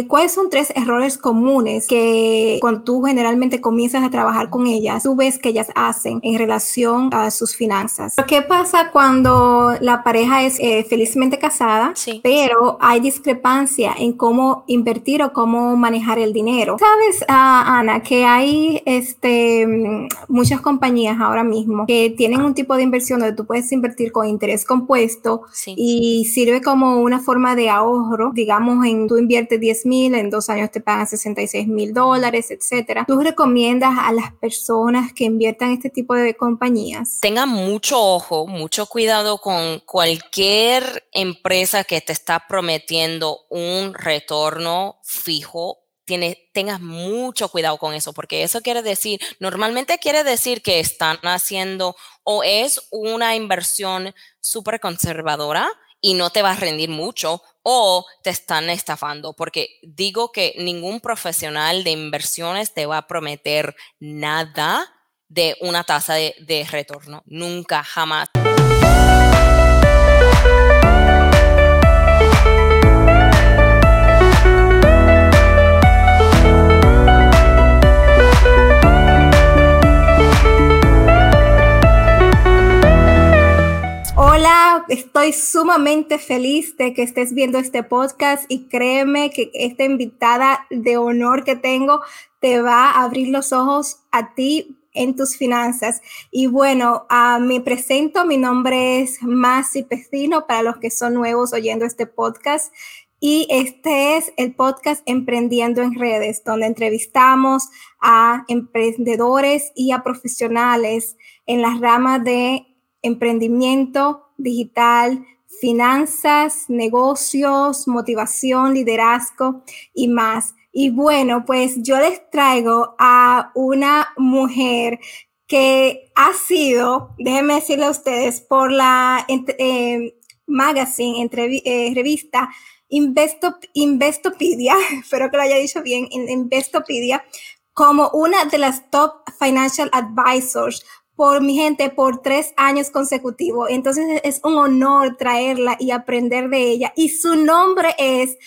eh, ¿cuáles son tres errores comunes que cuando tú generalmente comienzas a trabajar con ellas, tú ves que ellas hacen en relación a sus finanzas? ¿Qué pasa cuando la pareja es eh, felizmente casada, pero hay discrepancia en cómo invertir o cómo manejar el dinero? Sabes, ah, Ana, que hay este, muchas compañías ahora mismo que tienen un tipo de inversión donde tú puedes invertir con interés compuesto y sirve como una forma de ahorro, digamos, en tú inviertes 10 mil, en dos años te pagan 66 mil dólares, etcétera. ¿Tú recomiendas a las personas que inviertan este tipo de compañías? Tengan mucho ojo, mucho cuidado con cualquier empresa que te está prometiendo un retorno fijo tengas mucho cuidado con eso, porque eso quiere decir, normalmente quiere decir que están haciendo o es una inversión súper conservadora y no te va a rendir mucho o te están estafando, porque digo que ningún profesional de inversiones te va a prometer nada de una tasa de, de retorno, nunca, jamás. Estoy sumamente feliz de que estés viendo este podcast y créeme que esta invitada de honor que tengo te va a abrir los ojos a ti en tus finanzas. Y bueno, uh, me presento, mi nombre es Masi Pecino para los que son nuevos oyendo este podcast. Y este es el podcast Emprendiendo en Redes, donde entrevistamos a emprendedores y a profesionales en las ramas de emprendimiento, digital, finanzas, negocios, motivación, liderazgo y más. Y bueno, pues yo les traigo a una mujer que ha sido, déjenme decirle a ustedes, por la eh, magazine, eh, revista Investopedia, espero que lo haya dicho bien, Investopedia, como una de las top financial advisors por mi gente por tres años consecutivos. Entonces es un honor traerla y aprender de ella. Y su nombre es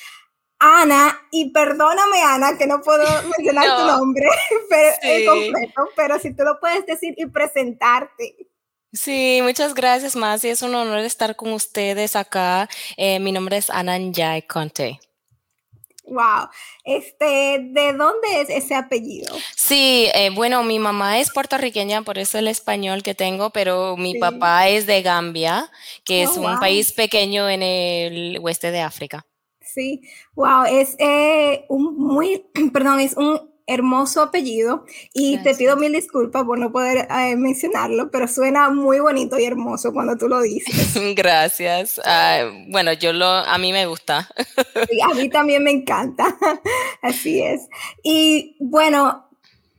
Ana, y perdóname Ana que no puedo mencionar tu nombre pero, completo, pero si tú lo puedes decir y presentarte. Sí, muchas gracias, Masi. Es un honor estar con ustedes acá. Eh, mi nombre es Ana Njai Conte. Wow. Este, ¿de dónde es ese apellido? Sí, eh, bueno, mi mamá es puertorriqueña, por eso el español que tengo, pero mi papá es de Gambia, que es oh, un país pequeño en el oeste de África. Sí, wow, es eh, un muy, perdón, es un hermoso apellido y te pido mil disculpas por no poder eh, mencionarlo, pero suena muy bonito y hermoso cuando tú lo dices. Gracias. Ah, bueno, yo lo, a mí me gusta. a mí también me encanta. Así es. Y bueno,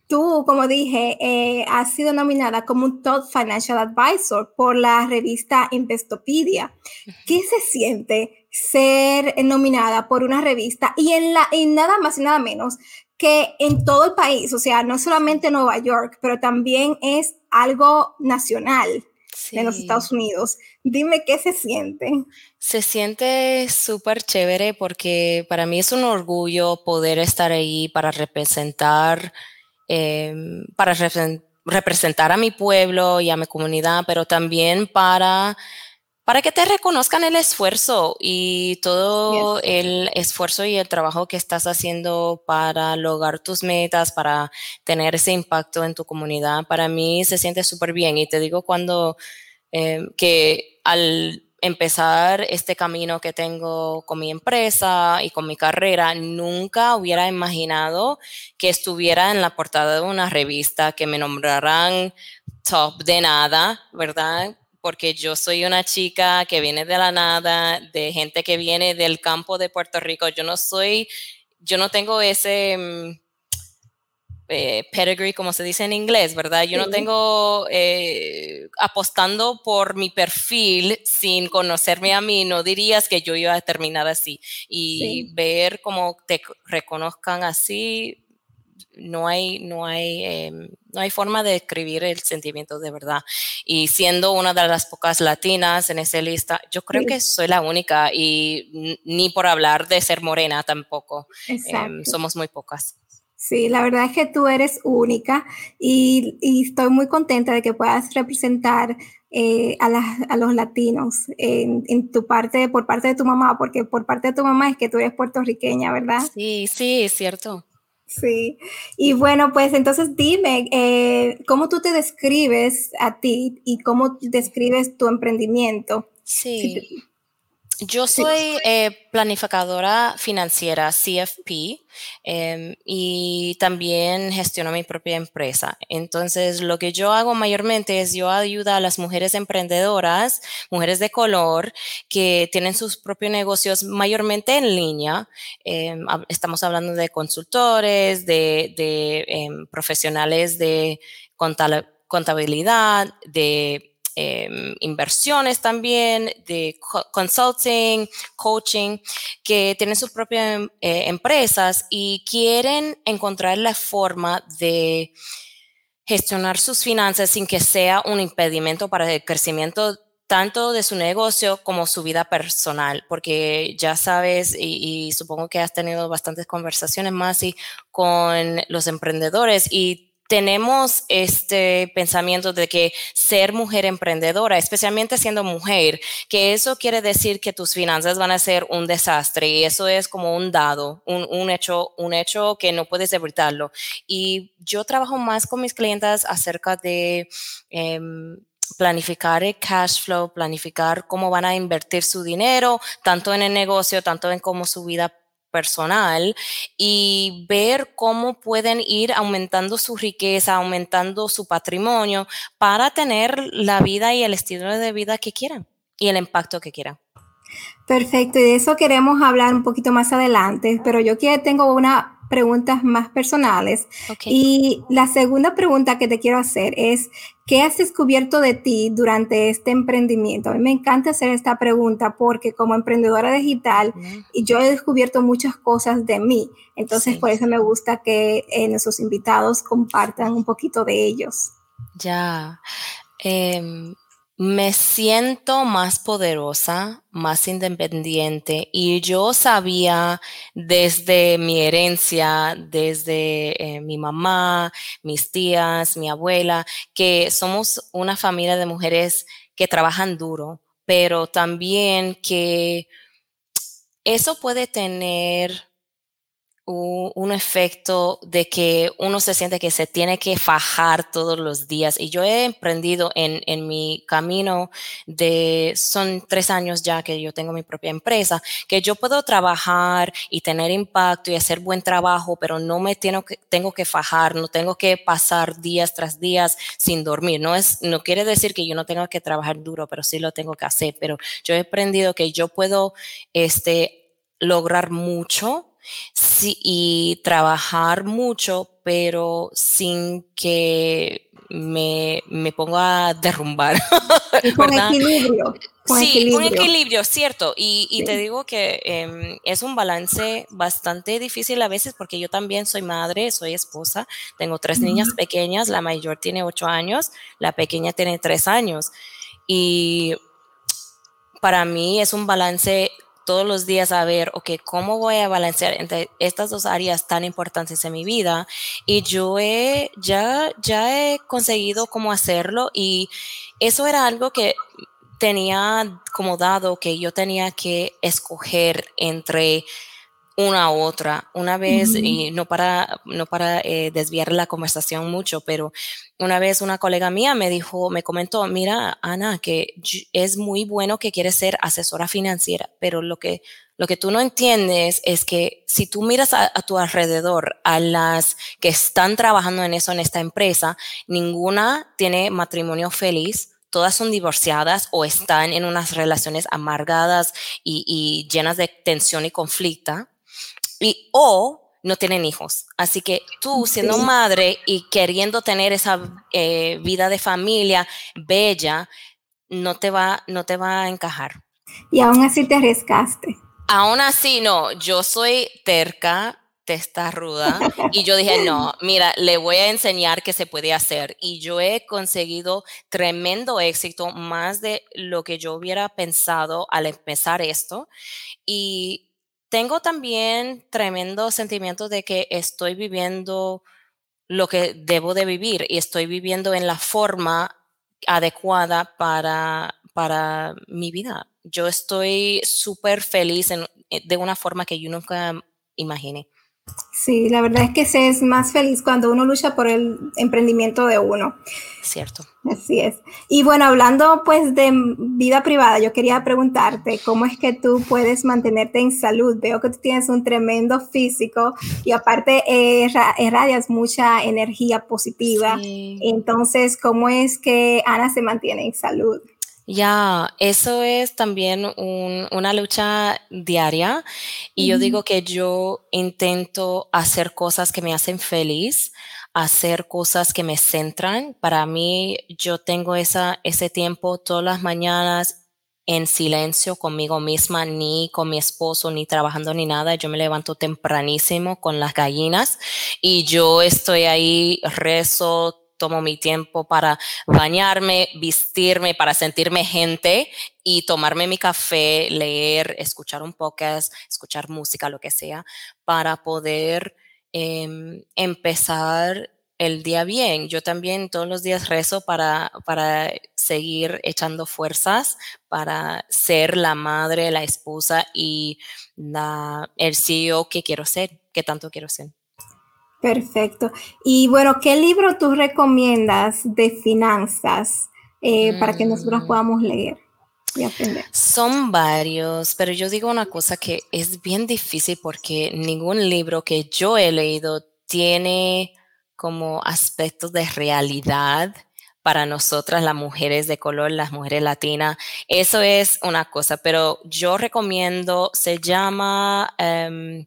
tú, como dije, eh, has sido nominada como un Top Financial Advisor por la revista Investopedia. ¿Qué se siente ser nominada por una revista y en la y nada más y nada menos que en todo el país, o sea, no solamente Nueva York, pero también es algo nacional en los Estados Unidos. Dime qué se siente. Se siente súper chévere porque para mí es un orgullo poder estar ahí para representar, em, para representar a mi pueblo y a mi comunidad, pero también para para que te reconozcan el esfuerzo y todo el esfuerzo y el trabajo que estás haciendo para lograr tus metas, para tener ese impacto en tu comunidad. Para mí se siente súper bien y te digo cuando eh, que al empezar este camino que tengo con mi empresa y con mi carrera, nunca hubiera imaginado que estuviera en la portada de una revista, que me nombraran top de nada, ¿verdad? Porque yo soy una chica que viene de la nada, de gente que viene del campo de Puerto Rico. Yo no soy, yo no tengo ese mm, eh, pedigree, como se dice en inglés, ¿verdad? Yo no tengo eh, apostando por mi perfil sin conocerme a mí, no dirías que yo iba a terminar así. Y ver cómo te reconozcan así, no hay, no hay, em, no hay forma de escribir el sentimiento de verdad. Y siendo una de las pocas latinas en esa lista, yo creo que soy la única y ni por hablar de ser morena tampoco. Em, somos muy pocas. Sí, la verdad es que tú eres única y, estoy muy contenta de que puedas representar eh, a, los latinos en, tu parte, por parte de tu mamá, porque por parte de tu mamá es que tú eres puertorriqueña, ¿verdad? Sí, sí, es cierto. Sí, y bueno, pues entonces dime, eh, ¿cómo tú te describes a ti y cómo describes tu emprendimiento? Sí. Yo soy eh, planificadora financiera, CFP, em, y también gestiono mi propia empresa. Entonces, lo que yo hago mayormente es yo ayudo a las mujeres emprendedoras, mujeres de color, que tienen sus propios negocios mayormente en línea. Em, estamos hablando de consultores, de, em, profesionales de contabilidad, de Em, inversiones también, de consulting, coaching, que tienen sus propias eh, empresas y quieren encontrar la forma de gestionar sus finanzas sin que sea un impedimento para el crecimiento tanto de su negocio como su vida personal, porque ya sabes, y, y supongo que has tenido bastantes conversaciones más y con los emprendedores y tenemos este pensamiento de que ser mujer emprendedora, especialmente siendo mujer, que eso quiere decir que tus finanzas van a ser un desastre y eso es como un dado, un, hecho, un hecho que no puedes evitarlo. Y yo trabajo más con mis clientas acerca de em, planificar el cash flow, planificar cómo van a invertir su dinero, tanto en el negocio, tanto en cómo su vida personal y ver cómo pueden ir aumentando su riqueza, aumentando su patrimonio para tener la vida y el estilo de vida que quieran y el impacto que quieran. Perfecto, y de eso queremos hablar un poquito más adelante, pero yo que tengo una preguntas más personales. Y la segunda pregunta que te quiero hacer es, ¿qué has descubierto de ti durante este emprendimiento? A mí me encanta hacer esta pregunta porque como emprendedora digital, y yo he descubierto muchas cosas de mí. Entonces, por eso me gusta que eh, nuestros invitados compartan un poquito de ellos. Ya. Em, me siento más poderosa, más independiente y yo sabía desde mi herencia, desde eh, mi mamá, mis tías, mi abuela, que somos una familia de mujeres que trabajan duro, pero también que eso puede tener un efecto de que uno se siente que se tiene que fajar todos los días. Y yo he emprendido en, en, mi camino de, son tres años ya que yo tengo mi propia empresa, que yo puedo trabajar y tener impacto y hacer buen trabajo, pero no me tengo que, tengo que fajar, no tengo que pasar días tras días sin dormir. No, es, no quiere decir que yo no tenga que trabajar duro, pero sí lo tengo que hacer. Pero yo he aprendido que yo puedo este, lograr mucho sí, y trabajar mucho, pero sin que me, me ponga a derrumbar. con equilibrio. sí, con equilibrio, cierto. Y, te digo que em, es un balance bastante difícil a veces porque yo también soy madre, soy esposa, tengo tres niñas pequeñas, la mayor tiene ocho años, la pequeña tiene tres años. Y para mí es un balance todos los días a ver, ok, ¿cómo voy a balancear entre estas dos áreas tan importantes en mi vida? Y yo he, ya, ya he conseguido cómo hacerlo y eso era algo que tenía como dado que yo tenía que escoger entre una otra. Una vez, y no para, no para eh, desviar la conversación mucho, pero una vez una colega mía me dijo, me comentó, mira, Ana, que es muy bueno que quieres ser asesora financiera, pero lo que, lo que tú no entiendes es que si tú miras a, a tu alrededor, a las que están trabajando en eso, en esta empresa, ninguna tiene matrimonio feliz, todas son divorciadas o están en unas relaciones amargadas y, y llenas de tensión y conflicto y o no tienen hijos. Así que tú siendo madre y queriendo tener esa eh, vida de familia bella, no te, va, no te va a encajar. Y aún así te arriesgaste. Aún así, no, yo soy terca, testaruda y yo dije, no, mira, le voy a enseñar que se puede hacer y yo he conseguido tremendo éxito, más de lo que yo hubiera pensado al empezar esto y tengo también tremendo sentimiento de que estoy viviendo lo que debo de vivir y estoy viviendo en la forma adecuada para, para mi vida. Yo estoy súper feliz de una forma que yo nunca imaginé. Sí, la verdad es que se es más feliz cuando uno lucha por el emprendimiento de uno. Cierto. Así es. Y bueno, hablando pues de vida privada, yo quería preguntarte cómo es que tú puedes mantenerte en salud. Veo que tú tienes un tremendo físico y aparte eh, irradias mucha energía positiva. Entonces, ¿cómo es que Ana se mantiene en salud? Ya, eso es también una lucha diaria y yo digo que yo intento hacer cosas que me hacen feliz, hacer cosas que me centran. Para mí, yo tengo esa, ese tiempo todas las mañanas en silencio conmigo misma, ni con mi esposo, ni trabajando ni nada. Yo me levanto tempranísimo con las gallinas y yo estoy ahí, rezo, tomo mi tiempo para bañarme, vestirme, para sentirme gente y tomarme mi café, leer, escuchar un podcast, escuchar música, lo que sea, para poder em, empezar el día bien. Yo también todos los días rezo para, para seguir echando fuerzas, para ser la madre, la esposa y la, el CEO que quiero ser, que tanto quiero ser. Perfecto. Y bueno, ¿qué libro tú recomiendas de finanzas eh, para que nosotros mm. podamos leer y aprender? Son varios, pero yo digo una cosa que es bien difícil porque ningún libro que yo he leído tiene como aspectos de realidad para nosotras, las mujeres de color, las mujeres latinas. Eso es una cosa, pero yo recomiendo, se llama... Em,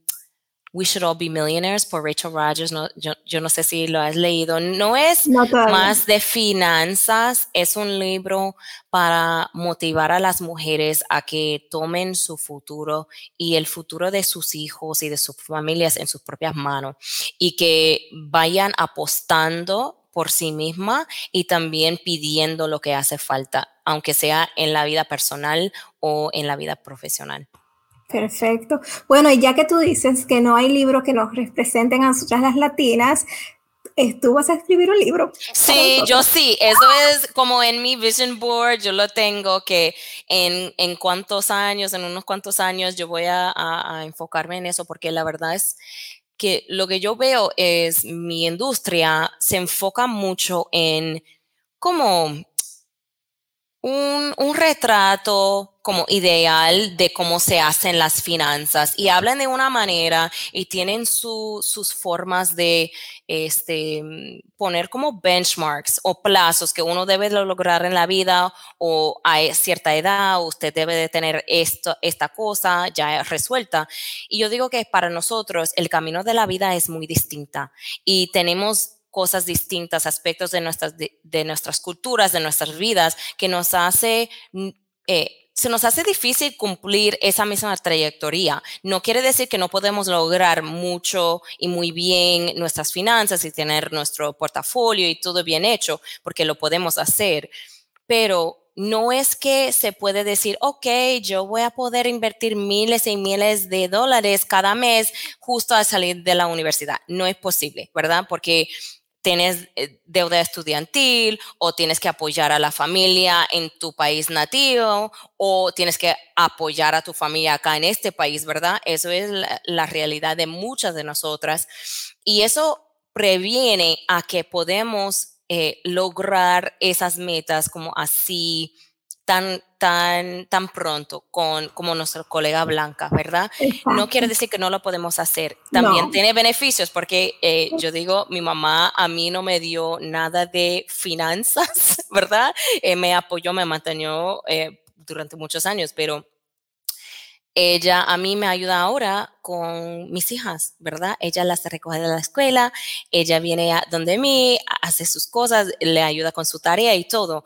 We Should All Be Millionaires por Rachel Rogers. No, yo, no sé si lo has leído. No es más de finanzas, es un libro para motivar a las mujeres a que tomen su futuro y el futuro de sus hijos y de sus familias en sus propias manos y que vayan apostando por sí misma y también pidiendo lo que hace falta, aunque sea en la vida personal o en la vida profesional. Perfecto. Bueno, y ya que tú dices que no hay libros que nos representen a nosotras las latinas, ¿tú vas a escribir un libro? Sí, yo sí. Eso es como en mi vision board, yo lo tengo que en, en cuántos años, en unos cuantos años, yo voy a, a enfocarme en eso, porque la verdad es que lo que yo veo es mi industria se enfoca mucho en como un, un, retrato como ideal de cómo se hacen las finanzas y hablan de una manera y tienen sus formas de este, poner como benchmarks o plazos que uno debe lograr en la vida o a cierta edad usted debe de tener esto, esta cosa ya resuelta. Y yo digo que para nosotros el camino de la vida es muy distinta y tenemos cosas distintas, aspectos de nuestras, de, nuestras culturas, de nuestras vidas, que nos hace, mm, eh, se nos hace difícil cumplir esa misma trayectoria. No quiere decir que no podemos lograr mucho y muy bien nuestras finanzas y tener nuestro portafolio y todo bien hecho, porque lo podemos hacer, pero no es que se puede decir, ok, yo voy a poder invertir miles y miles de dólares cada mes justo al salir de la universidad. No es posible, ¿verdad? Porque tienes eh, deuda estudiantil o tienes que apoyar a la familia en tu país nativo o tienes que apoyar a tu familia acá en este país, ¿verdad? Eso es la, realidad de muchas de nosotras y eso previene a que podemos eh, lograr esas metas como así tan, tan, tan pronto con, como nuestra colega Blanca, ¿verdad? No quiere decir que no lo podemos hacer. También tiene beneficios porque eh, yo digo, mi mamá a mí no me dio nada de finanzas, ¿verdad? Eh, me apoyó, me mantenió eh, durante muchos años, pero ella a mí me ayuda ahora con mis hijas, ¿verdad? Ella las recoge de la escuela, ella viene a donde mí, hace sus cosas, le ayuda con su tarea y todo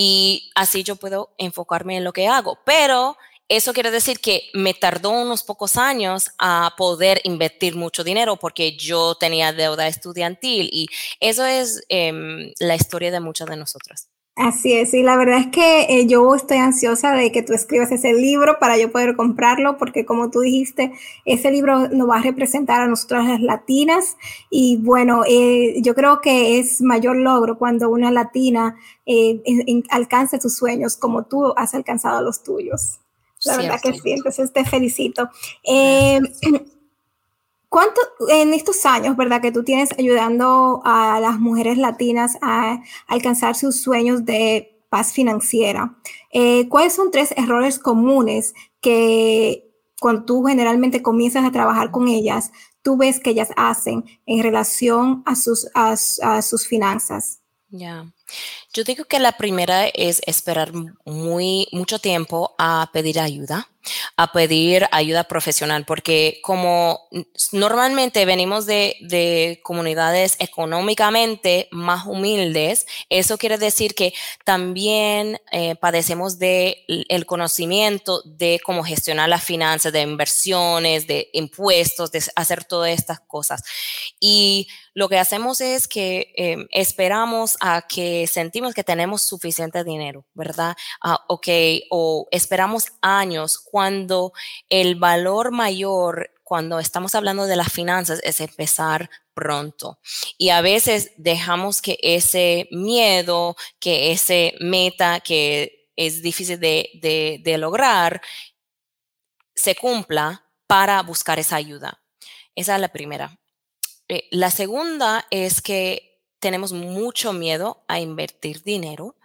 y así yo puedo enfocarme en lo que hago. Pero eso quiere decir que me tardó unos pocos años a poder invertir mucho dinero porque yo tenía deuda estudiantil y eso es em, la historia de muchas de nosotras. Así es, y la verdad es que eh, yo estoy ansiosa de que tú escribas ese libro para yo poder comprarlo, porque como tú dijiste, ese libro nos va a representar a nosotras las latinas y bueno, eh, yo creo que es mayor logro cuando una latina eh, alcanza sus sueños como tú has alcanzado los tuyos. La verdad que sí, entonces te felicito. ¿Cuánto en estos años, verdad, que tú tienes ayudando a las mujeres latinas a alcanzar sus sueños de paz financiera? Eh, ¿Cuáles son tres errores comunes que cuando tú generalmente comienzas a trabajar con ellas, tú ves que ellas hacen en relación a sus, a, sus finanzas? Ya. Yo digo que la primera es esperar muy mucho tiempo a pedir ayuda a pedir ayuda profesional, porque como normalmente venimos de, comunidades económicamente más humildes, eso quiere decir que también eh, padecemos de el conocimiento de cómo gestionar las finanzas, de inversiones, de impuestos, de hacer todas estas cosas. Y lo que hacemos es que em, esperamos a que sentimos que tenemos suficiente dinero, ¿verdad? Ah, ok, o esperamos años cuando el valor mayor, cuando estamos hablando de las finanzas, es empezar pronto. Y a veces dejamos que ese miedo, que ese meta que es difícil de, lograr, se cumpla para buscar esa ayuda. Esa es la primera. Eh, la segunda es que tenemos mucho miedo a invertir dinero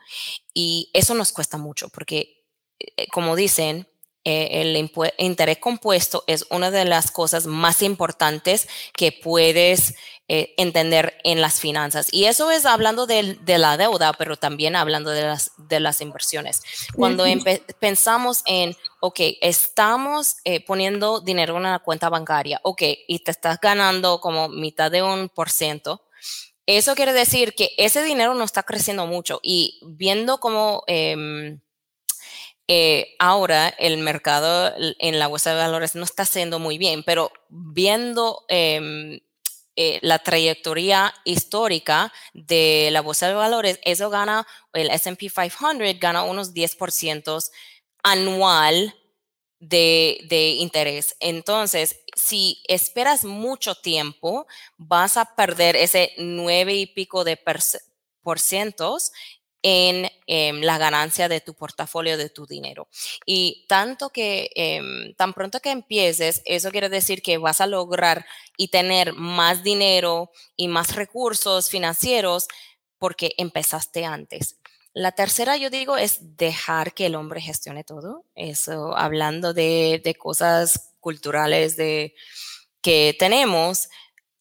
y eso nos cuesta mucho porque, eh, como dicen, eh, el interés compuesto es una de las cosas más importantes que puedes eh, entender en las finanzas. Y eso es hablando de, la deuda, pero también hablando de las, de las inversiones. Cuando pensamos en, ok, estamos eh, poniendo dinero en una cuenta bancaria, ok, y te estás ganando como mitad de un por ciento. Eso quiere decir que ese dinero no está creciendo mucho y viendo cómo em, eh, ahora el mercado en la bolsa de valores no está haciendo muy bien, pero viendo em, eh, la trayectoria histórica de la bolsa de valores, eso gana, el SP 500 gana unos 10% anual de, de, interés. Entonces, si esperas mucho tiempo, vas a perder ese nueve y pico de por cientos en em, la ganancia de tu portafolio, de tu dinero. Y tanto que, em, tan pronto que empieces, eso quiere decir que vas a lograr y tener más dinero y más recursos financieros porque empezaste antes. La tercera, yo digo, es dejar que el hombre gestione todo. Eso, hablando de, de cosas culturales de, que tenemos,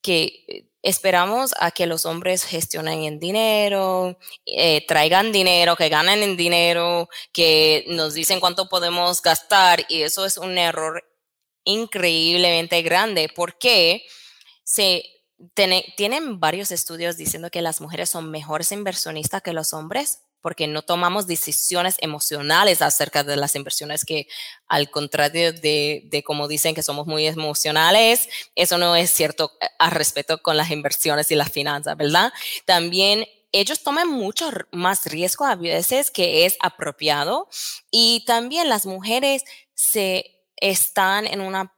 que esperamos a que los hombres gestionen el dinero, eh, traigan dinero, que ganen el dinero, que nos dicen cuánto podemos gastar y eso es un error increíblemente grande. Porque se tienen varios estudios diciendo que las mujeres son mejores inversionistas que los hombres porque no tomamos decisiones emocionales acerca de las inversiones que al contrario de, de, como dicen que somos muy emocionales, eso no es cierto eh, a respecto con las inversiones y las finanzas, ¿verdad? También ellos toman mucho más riesgo a veces que es apropiado y también las mujeres se están en una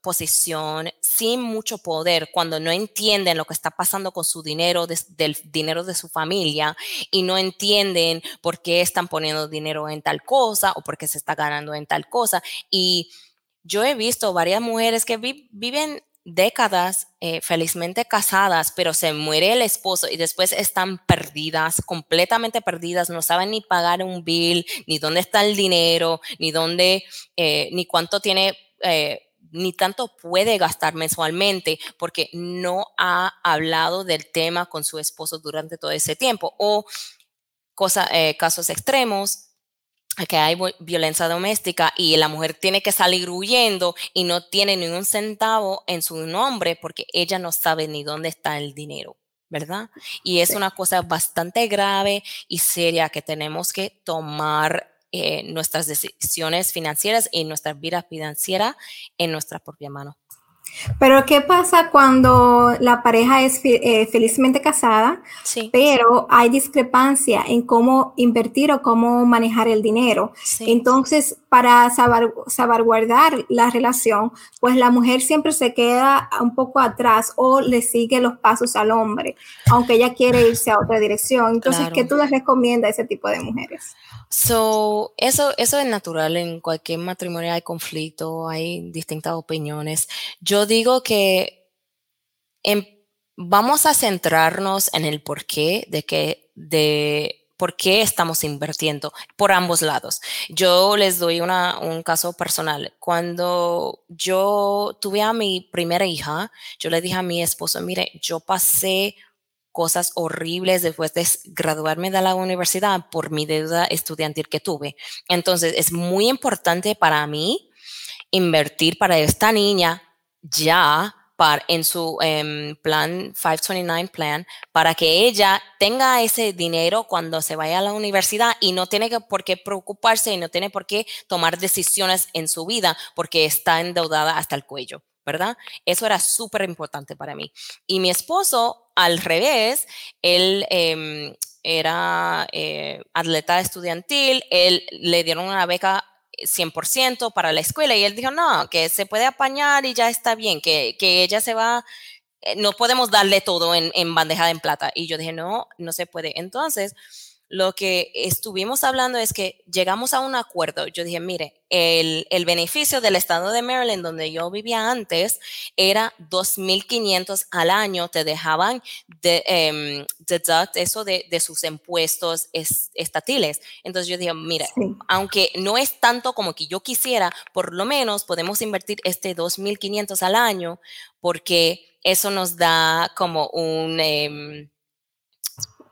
posición sin mucho poder cuando no entienden lo que está pasando con su dinero, del dinero de su familia y no entienden por qué están poniendo dinero en tal cosa o por qué se está ganando en tal cosa. Y yo he visto varias mujeres que viven décadas eh, felizmente casadas, pero se muere el esposo y después están perdidas, completamente perdidas, no saben ni pagar un bill, ni dónde está el dinero, ni dónde, eh, ni cuánto tiene eh, ni tanto puede gastar mensualmente porque no ha hablado del tema con su esposo durante todo ese tiempo. O cosa, eh, casos extremos, que hay violencia doméstica y la mujer tiene que salir huyendo y no tiene ni un centavo en su nombre porque ella no sabe ni dónde está el dinero, ¿verdad? Y es una cosa bastante grave y seria que tenemos que tomar eh, nuestras decisiones financieras y nuestra vida financiera en nuestra propia mano. Pero ¿qué pasa cuando la pareja es eh, felizmente casada, pero hay discrepancia en cómo invertir o cómo manejar el dinero? Entonces, para salvaguardar la relación, pues la mujer siempre se queda un poco atrás o le sigue los pasos al hombre, aunque ella quiere irse a otra dirección. Entonces, ¿qué tú les recomiendas a ese tipo de mujeres? So, eso, eso es natural. En cualquier matrimonio hay conflicto, hay distintas opiniones. Yo digo que vamos a centrarnos en el porqué de que, de por qué estamos invirtiendo por ambos lados. Yo les doy una, un caso personal. Cuando yo tuve a mi primera hija, yo le dije a mi esposo, mire, yo pasé cosas horribles después de graduarme de la universidad por mi deuda estudiantil que tuve. Entonces, es muy importante para mí invertir para esta niña ya para, en su em, plan 529 plan para que ella tenga ese dinero cuando se vaya a la universidad y no tiene que, por qué preocuparse y no tiene por qué tomar decisiones en su vida porque está endeudada hasta el cuello. ¿verdad? Eso era súper importante para mí. Y mi esposo, al revés, él em, era eh, atleta estudiantil, él le dieron una beca 100% para la escuela y él dijo, no, que se puede apañar y ya está bien, que, que ella se va, eh, no podemos darle todo en, en bandeja de plata. Y yo dije, no, no se puede. Entonces, lo que estuvimos hablando es que llegamos a un acuerdo. Yo dije, mire, el, beneficio del estado de Maryland, donde yo vivía antes, era 2.500 al año. Te dejaban de, em, deduct eso de, sus impuestos estatiles. Entonces yo dije, mire, aunque no es tanto como que yo quisiera, por lo menos podemos invertir este 2.500 al año porque eso nos da como un... Em,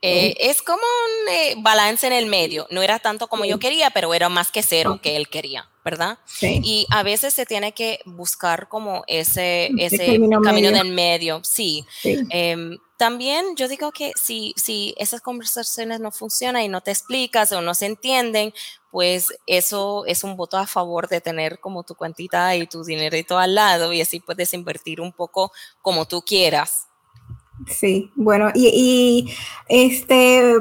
eh, es como un eh, balance en el medio. No era tanto como yo quería, pero era más que cero que él quería, ¿verdad? Y a veces se tiene que buscar como ese, ese camino, del medio. Sí. Em, también yo digo que si, si esas conversaciones no funcionan y no te explicas o no se entienden, pues eso es un voto a favor de tener como tu cuantita y tu dinerito al lado y así puedes invertir un poco como tú quieras. Sí, bueno, y, este,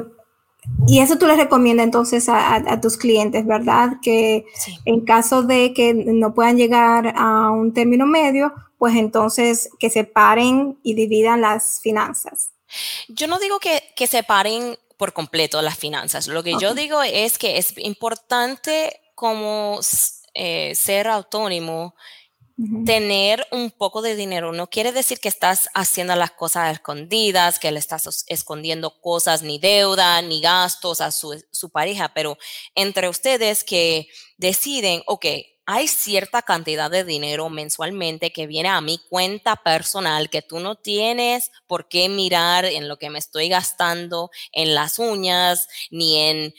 y eso tú le recomiendas entonces a, tus clientes, ¿verdad? Que en caso de que no puedan llegar a un término medio, pues entonces que separen y dividan las finanzas. Yo no digo que, que separen por completo las finanzas. Lo que yo digo es que es importante como eh, ser autónomo Tener un poco de dinero. No quiere decir que estás haciendo las cosas escondidas, que le estás escondiendo cosas, ni deuda, ni gastos a su, pareja, pero entre ustedes que deciden, ok, hay cierta cantidad de dinero mensualmente que viene a mi cuenta personal que tú no tienes por qué mirar en lo que me estoy gastando en las uñas, ni en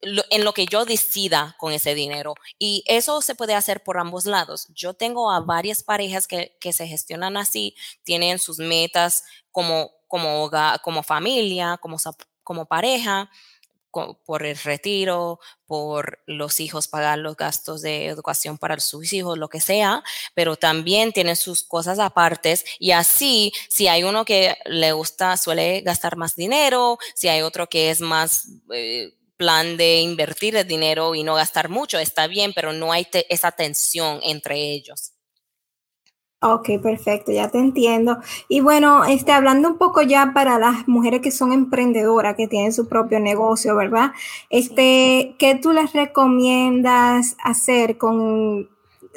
en lo que yo decida con ese dinero. Y eso se puede hacer por ambos lados. Yo tengo a varias parejas que, se gestionan así, tienen sus metas como, como, como familia, como, como pareja, por el retiro, por los hijos, pagar los gastos de educación para sus hijos, lo que sea, pero también tienen sus cosas apartes y así, si hay uno que le gusta, suele gastar más dinero, si hay otro que es más... Eh, plan de invertir el dinero y no gastar mucho, está bien, pero no hay esa tensión entre ellos. Ok, perfecto, ya te entiendo. Y bueno, este, hablando un poco ya para las mujeres que son emprendedoras, que tienen su propio negocio, ¿verdad? Este, ¿qué tú les recomiendas hacer con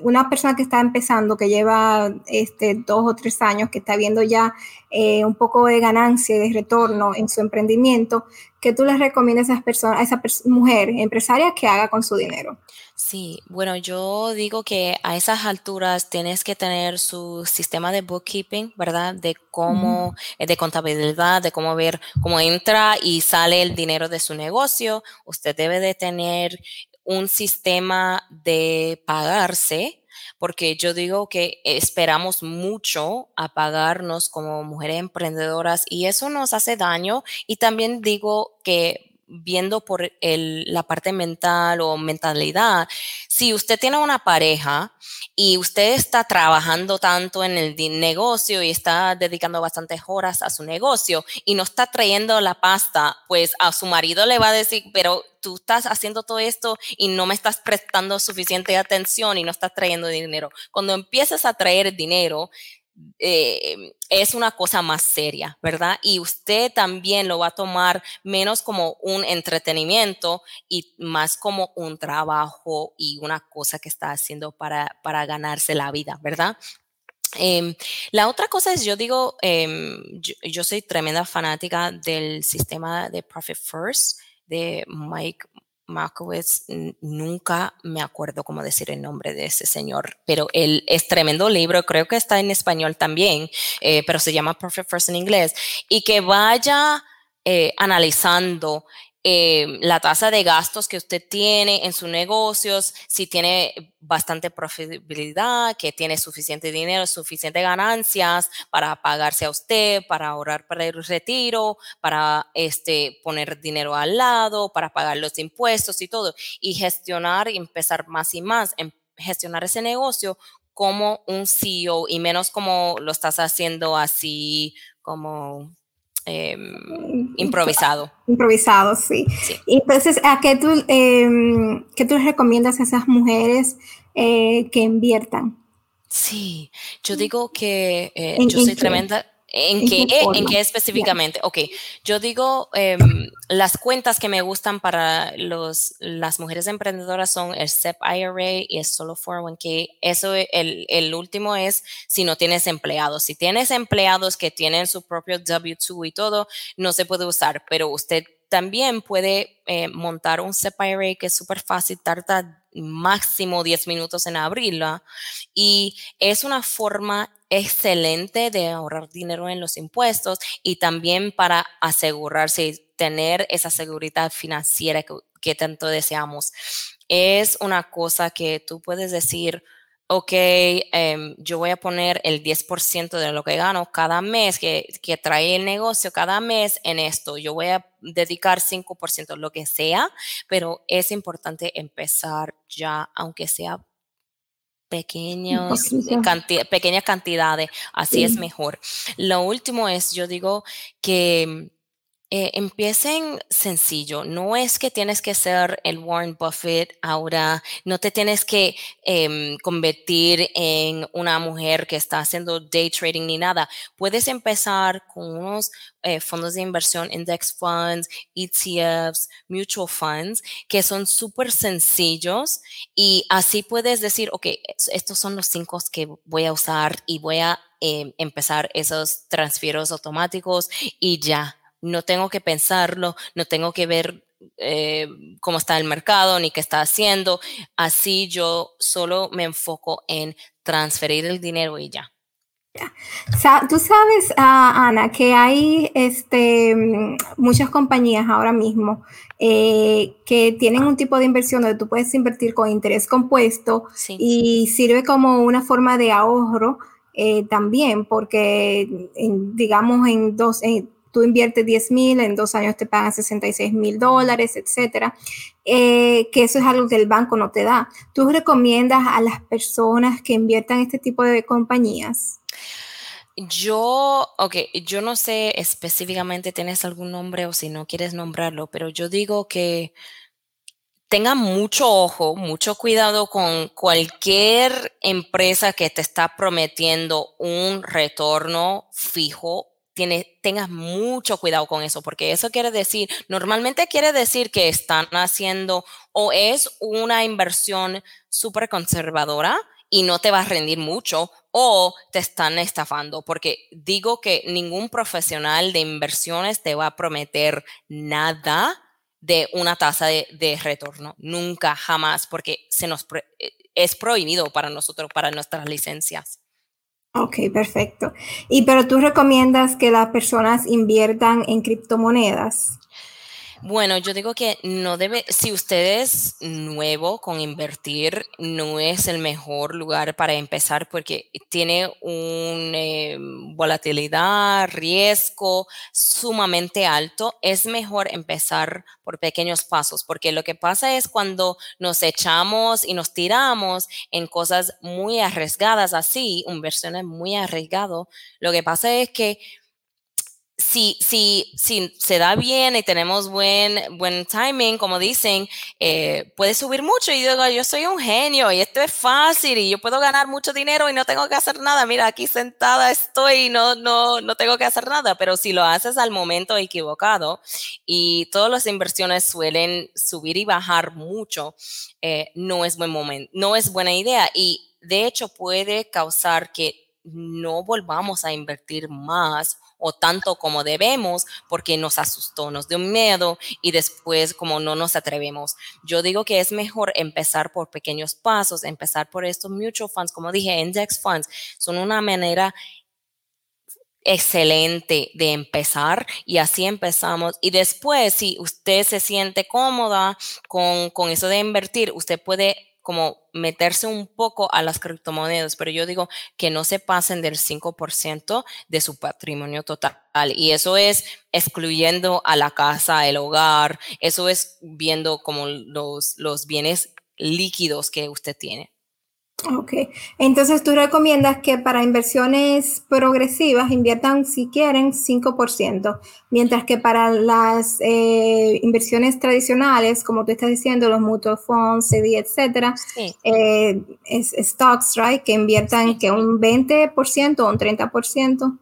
una persona que está empezando, que lleva este, dos o tres años, que está viendo ya eh, un poco de ganancia y de retorno en su emprendimiento, ¿qué tú les recomiendas a, esas personas, a esa mujer empresaria que haga con su dinero? Sí, bueno, yo digo que a esas alturas tienes que tener su sistema de bookkeeping, ¿verdad? De cómo, eh, de contabilidad, de cómo ver cómo entra y sale el dinero de su negocio. Usted debe de tener un sistema de pagarse, porque yo digo que esperamos mucho a pagarnos como mujeres emprendedoras y eso nos hace daño. Y también digo que viendo por la parte mental o mentalidad, si usted tiene una pareja y usted está trabajando tanto en el negocio y está dedicando bastantes horas a su negocio y no está trayendo la pasta, pues a su marido le va a decir, pero tú estás haciendo todo esto y no me estás prestando suficiente atención y no estás trayendo dinero. Cuando empiezas a traer dinero, eh, es una cosa más seria, ¿verdad? Y usted también lo va a tomar menos como un entretenimiento y más como un trabajo y una cosa que está haciendo para, para ganarse la vida, ¿verdad? Em, la otra cosa es, yo digo, em, yo, soy tremenda fanática del sistema de Profit First de Mike Markowitz, nunca me acuerdo cómo decir el nombre de ese señor, pero él es tremendo libro, creo que está en español también, eh, pero se llama Perfect First en inglés, y que vaya eh, analizando eh, la tasa de gastos que usted tiene en sus negocios, si tiene bastante profitabilidad, que tiene suficiente dinero, suficiente ganancias para pagarse a usted, para ahorrar para el retiro, para este, poner dinero al lado, para pagar los impuestos y todo, y gestionar y empezar más y más, en gestionar ese negocio como un CEO y menos como lo estás haciendo así como Em, improvisado. Improvisado, sí. Entonces, ¿a qué tú, eh, qué tú recomiendas a esas mujeres eh, que inviertan? Sí, yo digo que eh, yo soy tremenda. ¿En, qué, ¿En qué específicamente? Ok, yo digo, em, las cuentas que me gustan para los, las mujeres emprendedoras son el SEP IRA y el Solo 401k. Eso, el, el último es si no tienes empleados. Si tienes empleados que tienen su propio W2 y todo, no se puede usar, pero usted también puede eh, montar un SEP IRA que es súper fácil, tarda máximo 10 minutos en abrirla y es una forma excelente de ahorrar dinero en los impuestos y también para asegurarse y tener esa seguridad financiera que, tanto deseamos. Es una cosa que tú puedes decir, ok, em, yo voy a poner el 10% de lo que gano cada mes, que, que, trae el negocio cada mes en esto. Yo voy a dedicar 5%, lo que sea, pero es importante empezar ya, aunque sea pequeños, pequeñas cantidades, así es mejor. Lo último es, yo digo que eh, empiecen sencillo. No es que tienes que ser el Warren Buffett ahora, no te tienes que em, convertir en una mujer que está haciendo day trading ni nada. Puedes empezar con unos eh, fondos de inversión, index funds, ETFs, mutual funds, que son súper sencillos y así puedes decir, ok, estos son los cinco que voy a usar y voy a em, empezar esos transfieros automáticos y ya no tengo que pensarlo, no tengo que ver eh, cómo está el mercado ni qué está haciendo. Así yo solo me enfoco en transferir el dinero y ya. Tú sabes, ah, Ana, que hay este, muchas compañías ahora mismo eh, que tienen un tipo de inversión donde tú puedes invertir con interés compuesto y sirve como una forma de ahorro eh, también, porque digamos en dos, tú inviertes 10 mil, en dos años te pagan 66 mil dólares, etcétera, eh, que eso es algo que el banco no te da. ¿Tú recomiendas a las personas que inviertan en este tipo de compañías? Yo, ok, yo no sé específicamente, tienes algún nombre o si no quieres nombrarlo, pero yo digo que tengan mucho ojo, mucho cuidado con cualquier empresa que te está prometiendo un retorno fijo tengas mucho cuidado con eso, porque eso quiere decir, normalmente quiere decir que están haciendo o es una inversión súper conservadora y no te va a rendir mucho o te están estafando, porque digo que ningún profesional de inversiones te va a prometer nada de una tasa de, retorno, nunca, jamás, porque se nos eh, es prohibido para nosotros, para nuestras licencias. Ok, perfecto. Y pero tú recomiendas que las personas inviertan en criptomonedas. Bueno, yo digo que no debe, si usted es nuevo con invertir, no es el mejor lugar para empezar porque tiene una eh, volatilidad, riesgo sumamente alto. Es mejor empezar por pequeños pasos porque lo que pasa es cuando nos echamos y nos tiramos en cosas muy arriesgadas así, inversiones muy arriesgadas, lo que pasa es que si, si, si se da bien y tenemos buen, buen timing, como dicen, eh, puede subir mucho. Y digo, yo soy un genio y esto es fácil y yo puedo ganar mucho dinero y no tengo que hacer nada. Mira, aquí sentada estoy y no, no, no tengo que hacer nada. Pero si lo haces al momento equivocado y todas las inversiones suelen subir y bajar mucho, eh, no es buen momento, no es buena idea. Y de hecho puede causar que no volvamos a invertir más o tanto como debemos porque nos asustó, nos dio miedo y después como no nos atrevemos. Yo digo que es mejor empezar por pequeños pasos, empezar por estos mutual funds, como dije, index funds, son una manera excelente de empezar y así empezamos. Y después, si usted se siente cómoda con, con eso de invertir, usted puede como meterse un poco a las criptomonedas, pero yo digo que no se pasen del 5% de su patrimonio total. Y eso es excluyendo a la casa, el hogar, eso es viendo como los, los bienes líquidos que usted tiene. Ok, entonces tú recomiendas que para inversiones progresivas inviertan, si quieren, 5%, mientras que para las eh, inversiones tradicionales, como tú estás diciendo, los mutual funds, CD, etcétera, eh, es, stocks, right, que inviertan que un 20% o un 30%.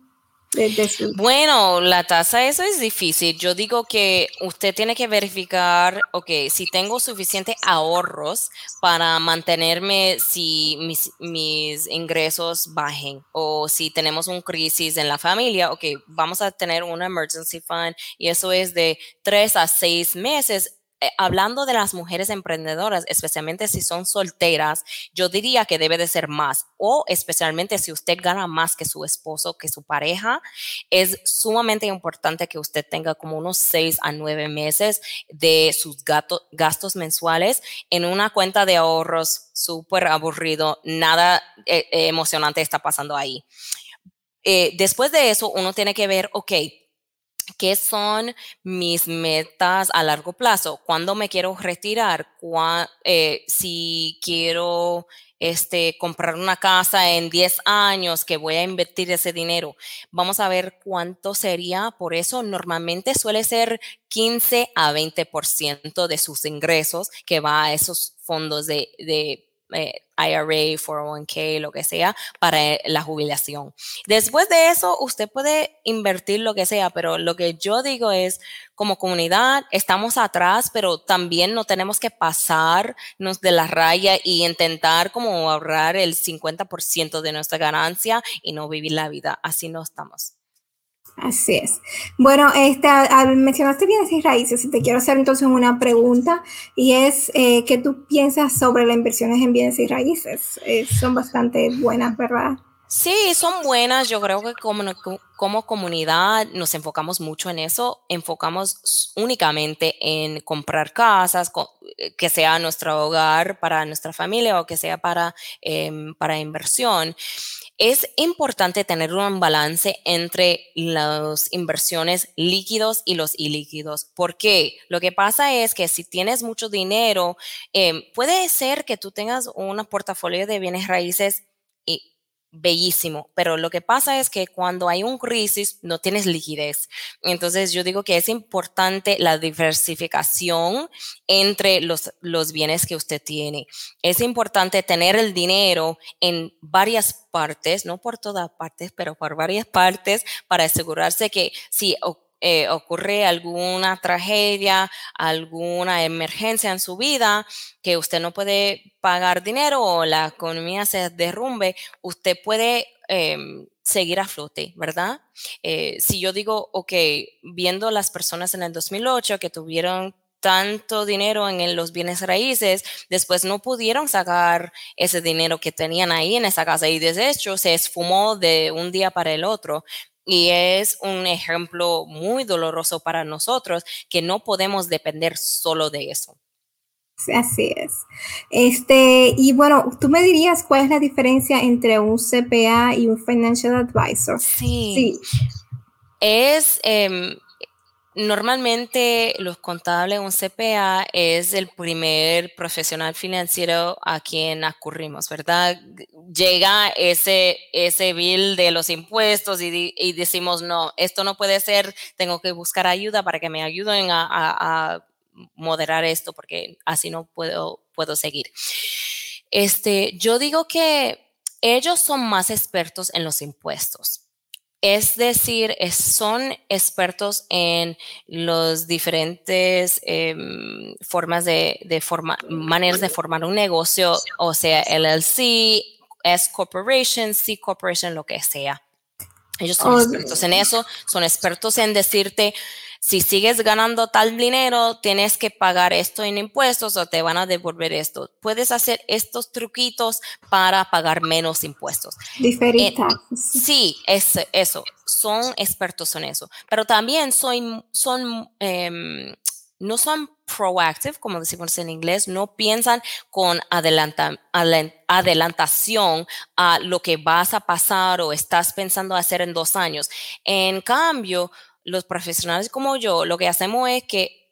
Bueno, la tasa, eso es difícil. Yo digo que usted tiene que verificar, ok, si tengo suficientes ahorros para mantenerme si mis, mis ingresos bajen o si tenemos un crisis en la familia, ok, vamos a tener un emergency fund y eso es de tres a seis meses eh, hablando de las mujeres emprendedoras, especialmente si son solteras, yo diría que debe de ser más o especialmente si usted gana más que su esposo, que su pareja, es sumamente importante que usted tenga como unos seis a nueve meses de sus gastos mensuales en una cuenta de ahorros súper aburrido, nada eh, eh, emocionante está pasando ahí. después de eso, uno tiene que ver, ok, ¿Qué son mis metas a largo plazo? ¿Cuándo me quiero retirar? Eh, si quiero este, comprar una casa en 10 años, que voy a invertir ese dinero. Vamos a ver cuánto sería. Por eso normalmente suele ser 15 a 20% de sus ingresos que va a esos fondos de, de eh, IRA, 401k, lo que sea, para eh, la jubilación. Después de eso, usted puede invertir lo que sea, pero lo que yo digo es, como comunidad, estamos atrás, pero también no tenemos que pasarnos de la raya y intentar como ahorrar el 50% de nuestra ganancia y no vivir la vida. Así no estamos. Así es. Bueno, este, al mencionaste bienes y raíces, te quiero hacer entonces una pregunta y es, eh, ¿qué tú piensas sobre las inversiones en bienes y raíces? Son bastante buenas, ¿verdad? Sí, son buenas. Yo creo que como, como comunidad nos enfocamos mucho en eso. Enfocamos únicamente en comprar casas, eh, que sea nuestro hogar para nuestra familia o que sea para, em, para inversión. Es importante tener un balance entre las inversiones líquidos y los ilíquidos. ¿Por qué? Lo que pasa es que si tienes mucho dinero, em, puede ser que tú tengas un portafolio de bienes raíces bellísimo, pero lo que pasa es que cuando hay un crisis no tienes liquidez. Entonces yo digo que es importante la diversificación entre los, los bienes que usted tiene. Es importante tener el dinero en varias partes, no por todas partes, pero por varias partes para asegurarse que si eh, ocurre alguna tragedia, alguna emergencia en su vida, que usted no puede pagar dinero o la economía se derrumbe, usted puede em, seguir a flote, ¿verdad? Eh, si yo digo, ok, viendo las personas en el 2008 que tuvieron tanto dinero en los bienes raíces, después no pudieron sacar ese dinero que tenían ahí en esa casa y de hecho se esfumó de un día para el otro. Y es un ejemplo muy doloroso para nosotros que no podemos depender solo de eso. Así es. Este, y bueno, tú me dirías cuál es la diferencia entre un CPA y un financial advisor. Sí. Es em, normalmente los contables, un CPA es el primer profesional financiero a quien acurrimos, ¿verdad? Llega ese, ese bill de los impuestos y, decimos, no, esto no puede ser, tengo que buscar ayuda para que me ayuden a moderar esto porque así no puedo, puedo seguir. Este, yo digo que ellos son más expertos en los impuestos. Es decir, son expertos en los diferentes em, formas de, de maneras de formar un negocio, o sea, LLC, S Corporation, C Corporation, lo que sea. Ellos son expertos en eso, son expertos en decirte, si sigues ganando tal dinero, tienes que pagar esto en impuestos o te van a devolver esto. Puedes hacer estos truquitos para pagar menos impuestos. Diferentes. Eh, sí, es eso. Son expertos en eso. Pero también son, son em, no son proactive, como decimos en inglés, no piensan con adelanta, adelantación a lo que vas a pasar o estás pensando hacer en dos años. En cambio, los profesionales como yo, lo que hacemos es que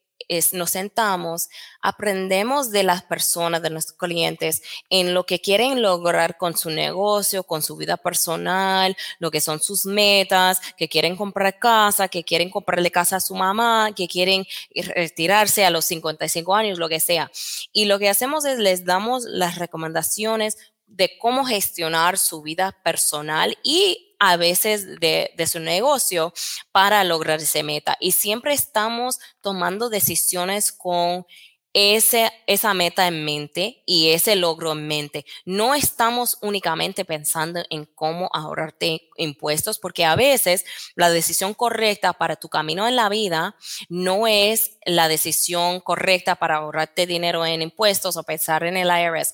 nos sentamos, aprendemos de las personas, de nuestros clientes, en lo que quieren lograr con su negocio, con su vida personal, lo que son sus metas, que quieren comprar casa, que quieren comprarle casa a su mamá, que quieren retirarse a los 55 años, lo que sea. Y lo que hacemos es les damos las recomendaciones de cómo gestionar su vida personal y a veces de, su negocio para lograr esa meta. Y siempre estamos tomando decisiones con ese, esa meta en mente y ese logro en mente. No estamos únicamente pensando en cómo ahorrarte impuestos, porque a veces la decisión correcta para tu camino en la vida no es la decisión correcta para ahorrarte dinero en impuestos o pensar en el IRS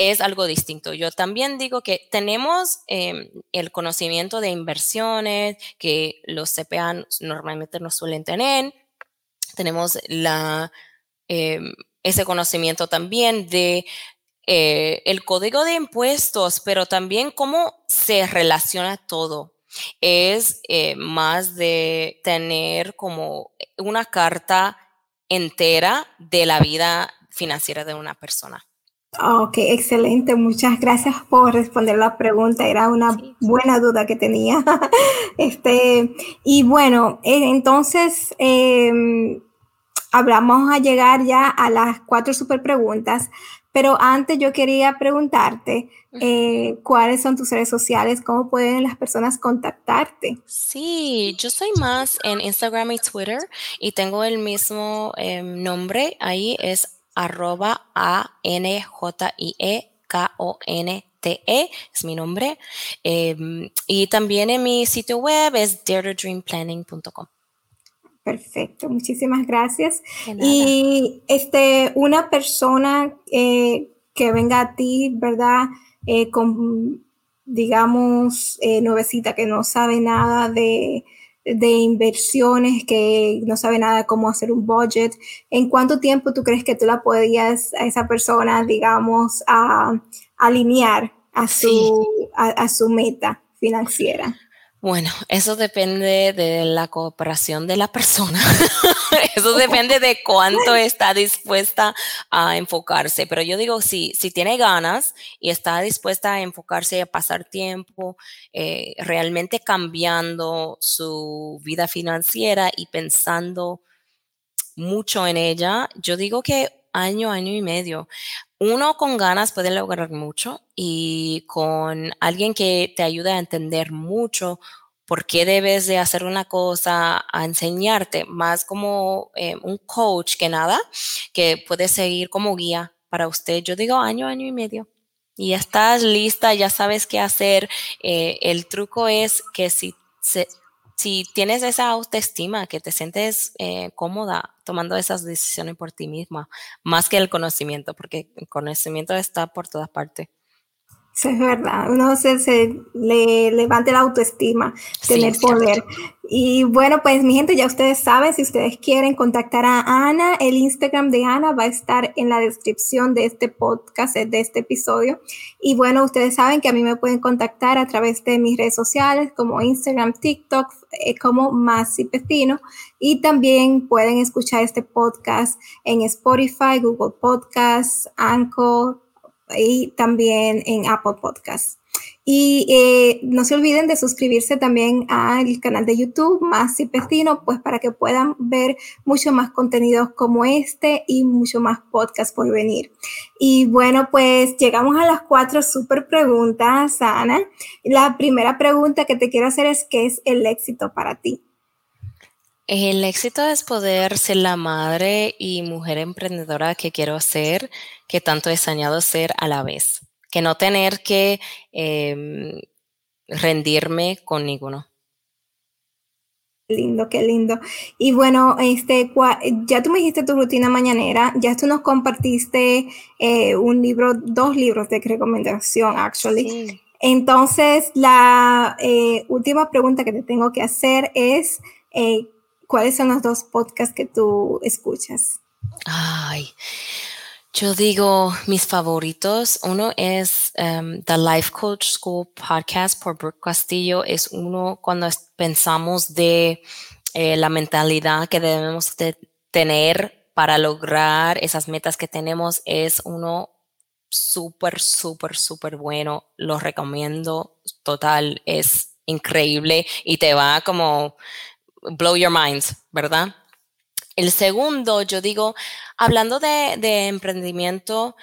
es algo distinto. Yo también digo que tenemos em, el conocimiento de inversiones que los CPA normalmente no suelen tener. Tenemos em, ese conocimiento también de eh, el código de impuestos, pero también cómo se relaciona todo. Es eh, más de tener como una carta entera de la vida financiera de una persona. Ok, excelente. Muchas gracias por responder la pregunta. Era una buena duda que tenía. este, y bueno, eh, entonces eh, hablamos a llegar ya a las cuatro super preguntas, pero antes yo quería preguntarte eh, cuáles son tus redes sociales, cómo pueden las personas contactarte. Sí, yo soy más en Instagram y Twitter y tengo el mismo em, nombre. Ahí es arroba A-N-J-I-E-K-O-N-T-E, es mi nombre. Em, y también en mi sitio web es daretodreamplanning.com. Perfecto, muchísimas gracias. Y este, una persona eh, que venga a ti, ¿verdad? Eh, con, digamos, eh, nuevecita que no sabe nada de, de inversiones, que no sabe nada de cómo hacer un budget, ¿en cuánto tiempo tú crees que tú la podías a esa persona, digamos, a, alinear a su, a su meta financiera? Bueno, eso depende de la cooperación de la persona. eso depende de cuánto está dispuesta a enfocarse. Pero yo digo, si, si tiene ganas y está dispuesta a enfocarse y a pasar tiempo eh, realmente cambiando su vida financiera y pensando mucho en ella, yo digo que año, año y medio. Uno con ganas puede lograr mucho y con alguien que te ayude a entender mucho por qué debes de hacer una cosa, a enseñarte, más como eh, un coach que nada, que puede seguir como guía para usted. Yo digo año, año y medio. Y ya estás lista, ya sabes qué hacer. Eh, el truco es que si se, si tienes esa autoestima, que te sientes eh, cómoda tomando esas decisiones por ti misma, más que el conocimiento, porque el conocimiento está por todas partes. Sí, es verdad, uno se, se le levante la autoestima, tener poder. Y bueno, pues mi gente, ya ustedes saben, si ustedes quieren contactar a Ana, el Instagram de Ana va a estar en la descripción de este podcast, de este episodio. Y bueno, ustedes saben que a mí me pueden contactar a través de mis redes sociales como Instagram, TikTok, eh, como Masi Pestino. Y también pueden escuchar este podcast en Spotify, Google Podcasts, Anchor, y también en Apple Podcasts. Y eh, no se olviden de suscribirse también al canal de YouTube Más y Pestino, pues para que puedan ver mucho más contenidos como este y mucho más podcast por venir. Y bueno, pues llegamos a las cuatro super preguntas, Ana. La primera pregunta que te quiero hacer es, ¿qué es el éxito para ti? El éxito es poder ser la madre y mujer emprendedora que quiero ser, que tanto he soñado ser a la vez, que no tener que em, rendirme con ninguno. Lindo, qué lindo. Y bueno, este, ya tú me dijiste tu rutina mañanera, ya tú nos compartiste eh, un libro, dos libros de recomendación, actually. Entonces, la eh, última pregunta que te tengo que hacer es, eh, ¿cuáles son los dos podcasts que tú escuchas? Ay, yo digo mis favoritos. Uno es um, The Life Coach School Podcast por Brooke Castillo. Es uno cuando pensamos de eh, la mentalidad que debemos de tener para lograr esas metas que tenemos. Es uno súper, súper, súper bueno. Lo recomiendo total. Es increíble y te va como blow your minds, ¿verdad? El segundo, yo digo, hablando de, emprendimiento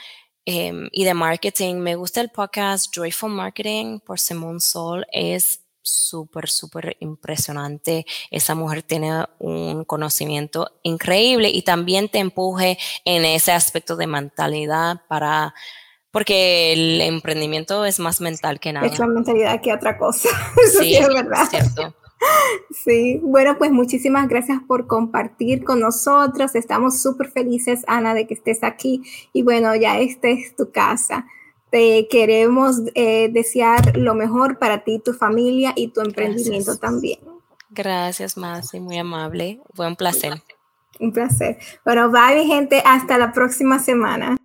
em, y de marketing, me gusta el podcast Joyful Marketing por Simone Sol. Es súper, súper impresionante. Esa mujer tiene un conocimiento increíble y también te empuje en ese aspecto de mentalidad para, porque el emprendimiento es más mental que nada. Es la mentalidad que otra cosa. sí, es verdad. Cierto. Sí, bueno, pues muchísimas gracias por compartir con nosotros. Estamos súper felices, Ana, de que estés aquí. Y bueno, ya esta es tu casa. Te queremos eh, desear lo mejor para ti, tu familia y tu emprendimiento también. Gracias, Masi, muy amable. Fue un placer. Un placer. Bueno, bye, mi gente. Hasta la próxima semana.